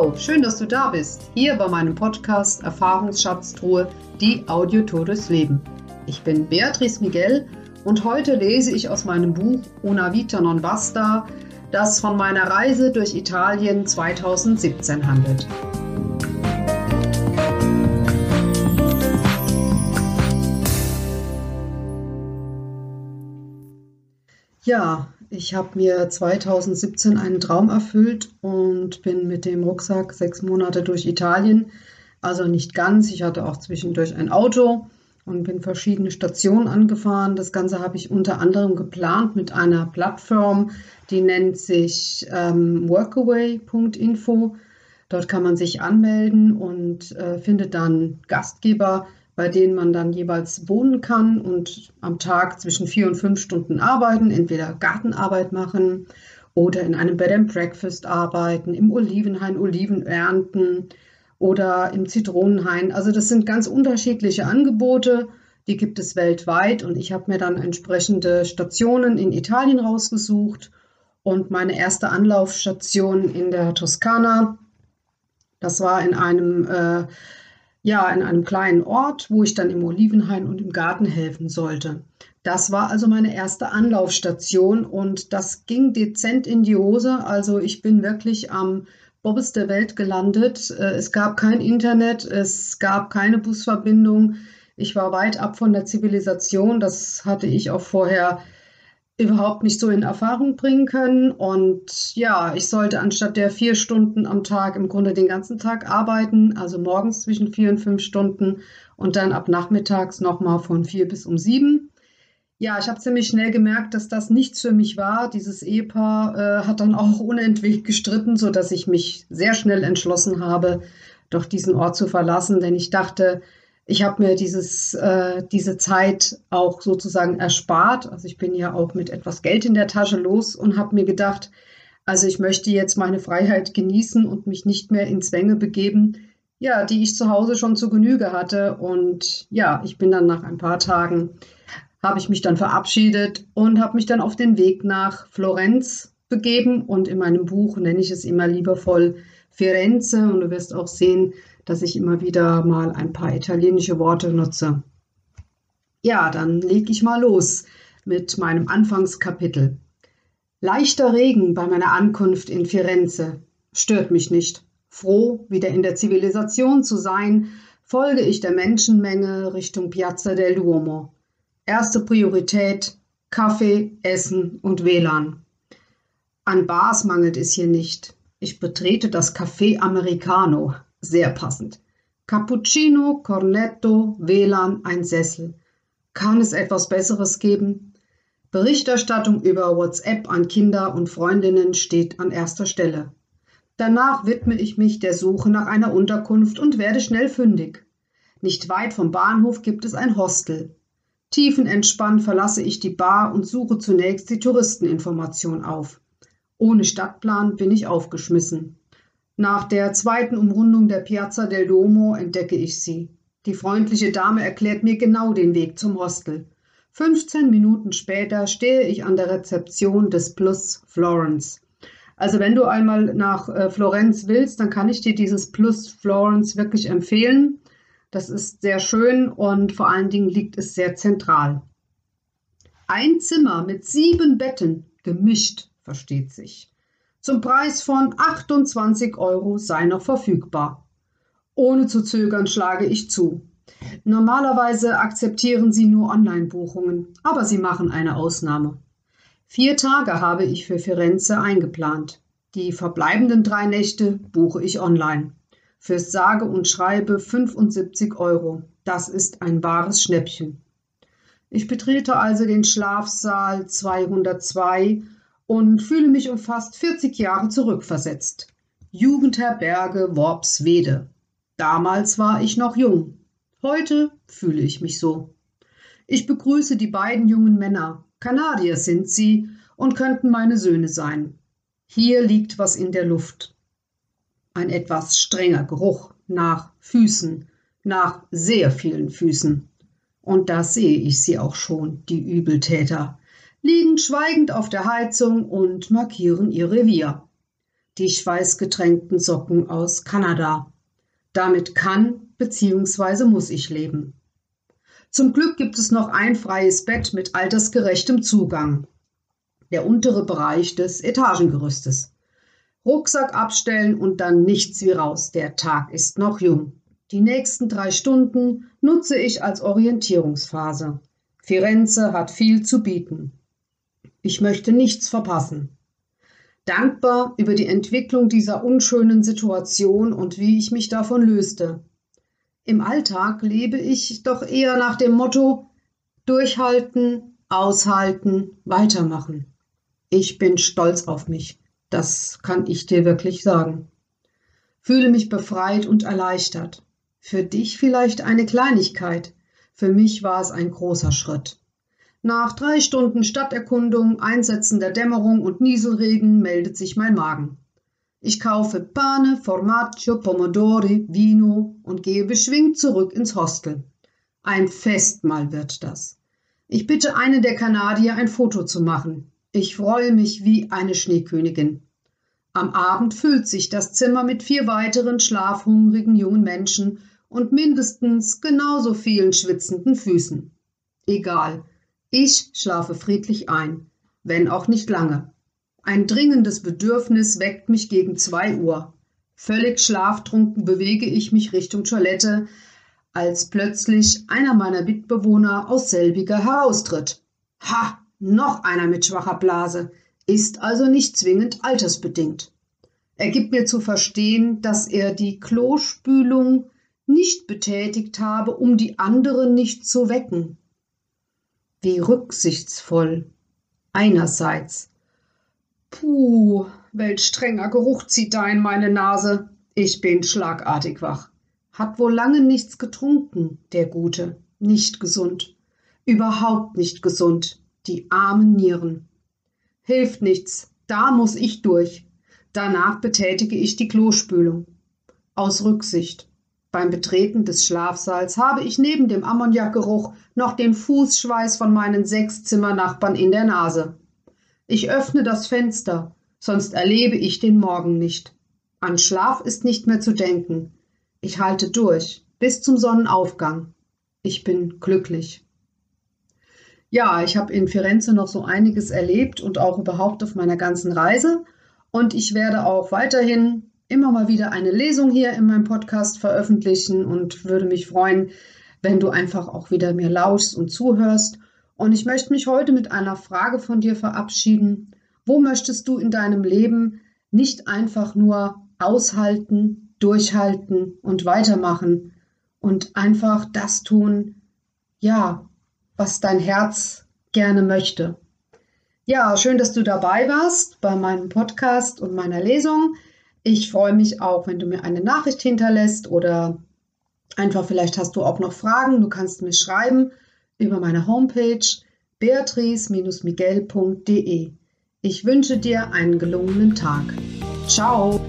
Wow, schön, dass du da bist. Hier bei meinem Podcast Erfahrungsschatztruhe, die Audiotour durchs Leben. Ich bin Beatrice Miguel und heute lese ich aus meinem Buch Una Vita non basta, das von meiner Reise durch Italien 2017 handelt. Ja, ich habe mir 2017 einen Traum erfüllt und bin mit dem Rucksack sechs Monate durch Italien. Also nicht ganz. Ich hatte auch zwischendurch ein Auto und bin verschiedene Stationen angefahren. Das Ganze habe ich unter anderem geplant mit einer Plattform, die nennt sich ähm, workaway.info. Dort kann man sich anmelden und äh, findet dann Gastgeber, bei denen man dann jeweils wohnen kann und am Tag zwischen vier und fünf Stunden arbeiten, entweder Gartenarbeit machen oder in einem Bed and Breakfast arbeiten, im Olivenhain Oliven ernten oder im Zitronenhain. Also das sind ganz unterschiedliche Angebote, die gibt es weltweit und ich habe mir dann entsprechende Stationen in Italien rausgesucht und meine erste Anlaufstation in der Toskana. Das war in einem äh, ja, in einem kleinen Ort, wo ich dann im Olivenhain und im Garten helfen sollte. Das war also meine erste Anlaufstation und das ging dezent in die Hose. Also ich bin wirklich am Bobbes der Welt gelandet. Äh, es gab kein Internet, es gab keine Busverbindung. Ich war weit ab von der Zivilisation. Das hatte ich auch vorher überhaupt nicht so in Erfahrung bringen können. Und ja, ich sollte anstatt der vier Stunden am Tag im Grunde den ganzen Tag arbeiten, also morgens zwischen vier und fünf Stunden und dann ab nachmittags nochmal von vier bis um sieben. Ja, ich habe ziemlich schnell gemerkt, dass das nichts für mich war. Dieses Ehepaar äh, hat dann auch unentwegt gestritten, sodass ich mich sehr schnell entschlossen habe, doch diesen Ort zu verlassen, denn ich dachte, ich habe mir dieses, äh, diese Zeit auch sozusagen erspart. Also ich bin ja auch mit etwas Geld in der Tasche los und habe mir gedacht, also ich möchte jetzt meine Freiheit genießen und mich nicht mehr in Zwänge begeben, ja, die ich zu Hause schon zu Genüge hatte. Und ja, ich bin dann nach ein paar Tagen, habe ich mich dann verabschiedet und habe mich dann auf den Weg nach Florenz begeben. Und in meinem Buch nenne ich es immer liebevoll Firenze. Und du wirst auch sehen, dass ich immer wieder mal ein paar italienische Worte nutze. Ja, dann lege ich mal los mit meinem Anfangskapitel. Leichter Regen bei meiner Ankunft in Firenze stört mich nicht. Froh, wieder in der Zivilisation zu sein, folge ich der Menschenmenge Richtung Piazza del Duomo. Erste Priorität Kaffee, Essen und WLAN. An Bars mangelt es hier nicht. Ich betrete das Café Americano, sehr passend. Cappuccino, Cornetto, WLAN, ein Sessel. Kann es etwas Besseres geben? Berichterstattung über WhatsApp an Kinder und Freundinnen steht an erster Stelle. Danach widme ich mich der Suche nach einer Unterkunft und werde schnell fündig. Nicht weit vom Bahnhof gibt es ein Hostel. Tiefenentspannt verlasse ich die Bar und suche zunächst die Touristeninformation auf. Ohne Stadtplan bin ich aufgeschmissen. Nach der zweiten Umrundung der Piazza del Duomo entdecke ich sie. Die freundliche Dame erklärt mir genau den Weg zum Hostel. 15 Minuten später stehe ich an der Rezeption des Plus Florence. Also wenn du einmal nach äh, Florenz willst, dann kann ich dir dieses Plus Florence wirklich empfehlen. Das ist sehr schön und vor allen Dingen liegt es sehr zentral. Ein Zimmer mit sieben Betten, gemischt, versteht sich zum Preis von 28 Euro sei noch verfügbar. Ohne zu zögern schlage ich zu. Normalerweise akzeptieren sie nur Online-Buchungen, aber sie machen eine Ausnahme. Vier Tage habe ich für Firenze eingeplant. Die verbleibenden drei Nächte buche ich online. Fürs sage und schreibe 75 Euro. Das ist ein wahres Schnäppchen. Ich betrete also den Schlafsaal 202 und fühle mich um fast 40 Jahre zurückversetzt. Jugendherberge Worpswede. Damals war ich noch jung. Heute fühle ich mich so. Ich begrüße die beiden jungen Männer. Kanadier sind sie und könnten meine Söhne sein. Hier liegt was in der Luft. Ein etwas strenger Geruch nach Füßen, nach sehr vielen Füßen. Und da sehe ich sie auch schon, die Übeltäter liegen schweigend auf der Heizung und markieren ihr Revier. die schweißgetränkten Socken aus Kanada. Damit kann bzw. muss ich leben. Zum Glück gibt es noch ein freies Bett mit altersgerechtem Zugang. Der untere Bereich des Etagengerüstes. Rucksack abstellen und dann nichts wie raus. Der Tag ist noch jung. Die nächsten drei Stunden nutze ich als Orientierungsphase. Firenze hat viel zu bieten. Ich möchte nichts verpassen. Dankbar über die Entwicklung dieser unschönen Situation und wie ich mich davon löste. Im Alltag lebe ich doch eher nach dem Motto durchhalten, aushalten, weitermachen. Ich bin stolz auf mich. Das kann ich dir wirklich sagen. Fühle mich befreit und erleichtert. Für dich vielleicht eine Kleinigkeit. Für mich war es ein großer Schritt. Nach drei Stunden Stadterkundung, Einsetzen der Dämmerung und Nieselregen meldet sich mein Magen. Ich kaufe Pane, Formaggio, Pomodori, Vino und gehe beschwingt zurück ins Hostel. Ein Festmahl wird das. Ich bitte eine der Kanadier, ein Foto zu machen. Ich freue mich wie eine Schneekönigin. Am Abend füllt sich das Zimmer mit vier weiteren schlafhungrigen jungen Menschen und mindestens genauso vielen schwitzenden Füßen. Egal, ich schlafe friedlich ein, wenn auch nicht lange. Ein dringendes Bedürfnis weckt mich gegen zwei Uhr. Völlig schlaftrunken bewege ich mich Richtung Toilette, als plötzlich einer meiner Mitbewohner aus selbiger heraustritt. Ha, noch einer mit schwacher Blase, ist also nicht zwingend altersbedingt. Er gibt mir zu verstehen, dass er die Klospülung nicht betätigt habe, um die anderen nicht zu wecken. Wie rücksichtsvoll. Einerseits. Puh, welch strenger Geruch zieht da in meine Nase. Ich bin schlagartig wach. Hat wohl lange nichts getrunken, der Gute. Nicht gesund. Überhaupt nicht gesund. Die armen Nieren. Hilft nichts. Da muss ich durch. Danach betätige ich die Klospülung. Aus Rücksicht. Beim Betreten des Schlafsaals habe ich neben dem Ammoniakgeruch noch den Fußschweiß von meinen sechs Zimmernachbarn in der Nase. Ich öffne das Fenster, sonst erlebe ich den Morgen nicht. An Schlaf ist nicht mehr zu denken. Ich halte durch bis zum Sonnenaufgang. Ich bin glücklich. Ja, ich habe in Firenze noch so einiges erlebt und auch überhaupt auf meiner ganzen Reise. Und ich werde auch weiterhin immer mal wieder eine Lesung hier in meinem Podcast veröffentlichen und würde mich freuen, wenn du einfach auch wieder mir lauschst und zuhörst. Und ich möchte mich heute mit einer Frage von dir verabschieden. Wo möchtest du in deinem Leben nicht einfach nur aushalten, durchhalten und weitermachen und einfach das tun, ja, was dein Herz gerne möchte? Ja, schön, dass du dabei warst bei meinem Podcast und meiner Lesung. Ich freue mich auch, wenn du mir eine Nachricht hinterlässt oder einfach vielleicht hast du auch noch Fragen. Du kannst mir schreiben über meine Homepage beatrice-miguel.de. Ich wünsche dir einen gelungenen Tag. Ciao!